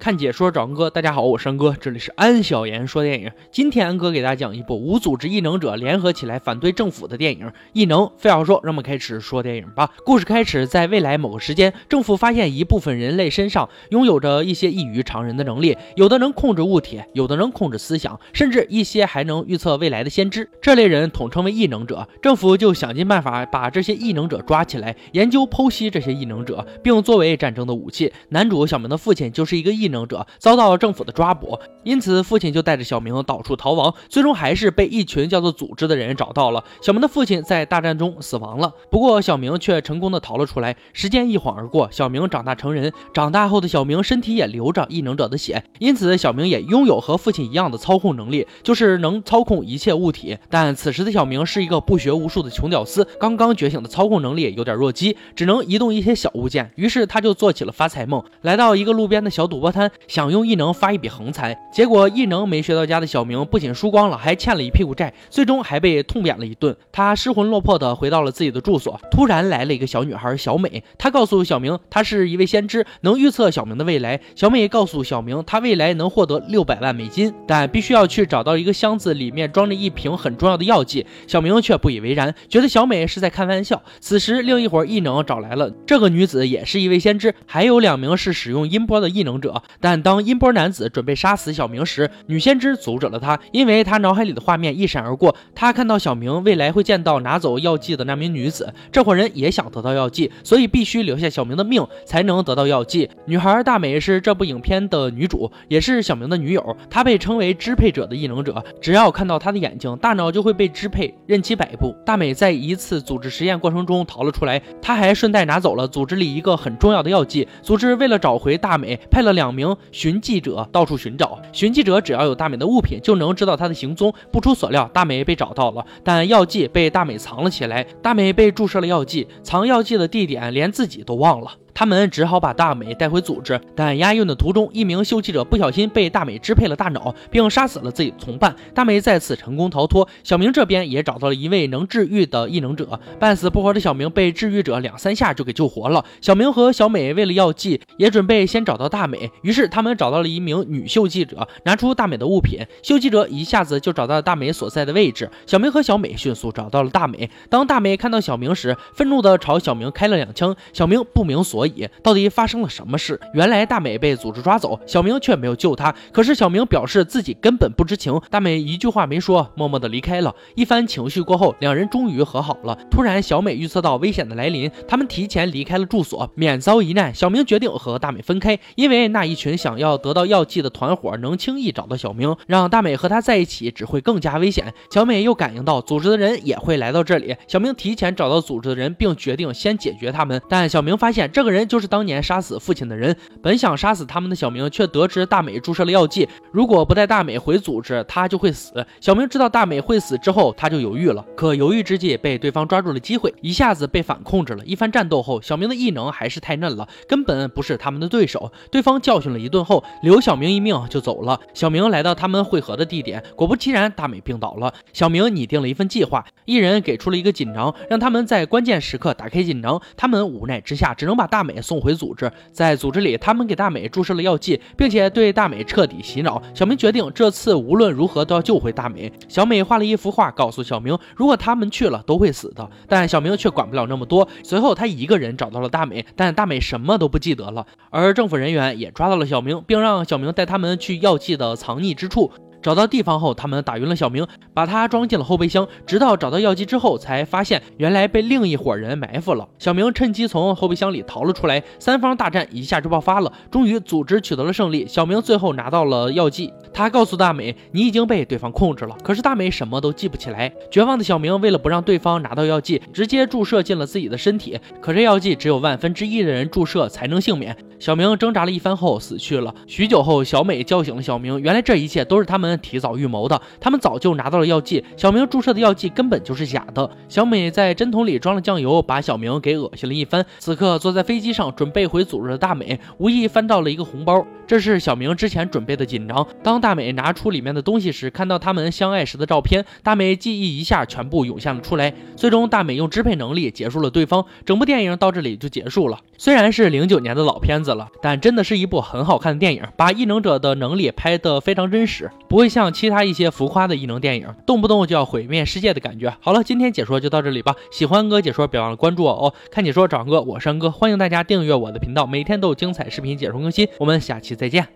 看解说找安哥，大家好，我是安哥，这里是安小言说电影。今天安哥给大家讲一部无组织异能者联合起来反对政府的电影《异能》。废话少说，让我们开始说电影吧。故事开始在未来某个时间，政府发现一部分人类身上拥有着一些异于常人的能力，有的能控制物体，有的能控制思想，甚至一些还能预测未来的先知。这类人统称为异能者。政府就想尽办法把这些异能者抓起来，研究剖析这些异能者，并作为战争的武器。男主小明的父亲就是一个异能者，遭到政府的抓捕，因此父亲就带着小明到处逃亡，最终还是被一群叫做组织的人找到了。小明的父亲在大战中死亡了，不过小明却成功的逃了出来。时间一晃而过，小明长大成人，长大后的小明身体也流着异能者的血，因此小明也拥有和父亲一样的操控能力，就是能操控一切物体。但此时的小明是一个不学无术的穷屌丝，刚刚觉醒的操控能力有点弱鸡，只能移动一些小物件。于是他就做起了发财梦，来到一个路边的小赌博摊。想用异能发一笔横财，结果异能没学到家的小明不仅输光了，还欠了一屁股债，最终还被痛扁了一顿。他失魂落魄的回到了自己的住所，突然来了一个小女孩小美，她告诉小明，她是一位先知，能预测小明的未来。小美告诉小明，她未来能获得六百万美金，但必须要去找到一个箱子，里面装着一瓶很重要的药剂。小明却不以为然，觉得小美是在开玩笑。此时，另一伙异能找来了，这个女子也是一位先知，还有两名是使用音波的异能者。但当音波男子准备杀死小明时，女先知阻止了他，因为他脑海里的画面一闪而过，他看到小明未来会见到拿走药剂的那名女子。这伙人也想得到药剂，所以必须留下小明的命才能得到药剂。女孩大美是这部影片的女主，也是小明的女友。她被称为支配者的异能者，只要看到她的眼睛，大脑就会被支配，任其摆布。大美在一次组织实验过程中逃了出来，她还顺带拿走了组织里一个很重要的药剂。组织为了找回大美，派了两两名。寻迹者到处寻找，寻迹者只要有大美的物品，就能知道她的行踪。不出所料，大美被找到了，但药剂被大美藏了起来。大美被注射了药剂，藏药剂的地点连自己都忘了。他们只好把大美带回组织，但押运的途中，一名秀记者不小心被大美支配了大脑，并杀死了自己的同伴。大美再次成功逃脱。小明这边也找到了一位能治愈的异能者，半死不活的小明被治愈者两三下就给救活了。小明和小美为了药剂，也准备先找到大美，于是他们找到了一名女秀记者，拿出大美的物品，秀记者一下子就找到了大美所在的位置。小明和小美迅速找到了大美。当大美看到小明时，愤怒地朝小明开了两枪。小明不明所以。到底发生了什么事？原来大美被组织抓走，小明却没有救她。可是小明表示自己根本不知情，大美一句话没说，默默的离开了。一番情绪过后，两人终于和好了。突然，小美预测到危险的来临，他们提前离开了住所，免遭一难。小明决定和大美分开，因为那一群想要得到药剂的团伙能轻易找到小明，让大美和他在一起只会更加危险。小美又感应到组织的人也会来到这里，小明提前找到组织的人，并决定先解决他们。但小明发现这个人。就是当年杀死父亲的人。本想杀死他们的小明，却得知大美注射了药剂，如果不带大美回组织，他就会死。小明知道大美会死之后，他就犹豫了。可犹豫之际，被对方抓住了机会，一下子被反控制了。一番战斗后，小明的异能还是太嫩了，根本不是他们的对手。对方教训了一顿后，留小明一命就走了。小明来到他们会合的地点，果不其然，大美病倒了。小明拟定了一份计划，一人给出了一个锦囊，让他们在关键时刻打开锦囊。他们无奈之下，只能把大大美。送回组织，在组织里，他们给大美注射了药剂，并且对大美彻底洗脑。小明决定这次无论如何都要救回大美。小美画了一幅画，告诉小明，如果他们去了，都会死的。但小明却管不了那么多。随后，他一个人找到了大美，但大美什么都不记得了。而政府人员也抓到了小明，并让小明带他们去药剂的藏匿之处。找到地方后，他们打晕了小明，把他装进了后备箱，直到找到药剂之后，才发现原来被另一伙人埋伏了。小明趁机从后备箱里逃了出来，三方大战一下就爆发了。终于，组织取得了胜利，小明最后拿到了药剂。他告诉大美：“你已经被对方控制了。”可是大美什么都记不起来。绝望的小明为了不让对方拿到药剂，直接注射进了自己的身体。可这药剂只有万分之一的人注射才能幸免。小明挣扎了一番后死去了。许久后，小美叫醒了小明，原来这一切都是他们提早预谋的。他们早就拿到了药剂，小明注射的药剂根本就是假的。小美在针筒里装了酱油，把小明给恶心了一番。此刻坐在飞机上准备回组织的大美，无意翻到了一个红包，这是小明之前准备的锦囊。当大美拿出里面的东西时，看到他们相爱时的照片，大美记忆一下全部涌现了出来。最终，大美用支配能力结束了对方。整部电影到这里就结束了。虽然是零九年的老片子了，但真的是一部很好看的电影，把异能者的能力拍得非常真实，不会像其他一些浮夸的异能电影，动不动就要毁灭世界的感觉。好了，今天解说就到这里吧。喜欢哥解说，别忘了关注我哦。看解说找哥，我是安哥，欢迎大家订阅我的频道，每天都有精彩视频解说更新。我们下期再见。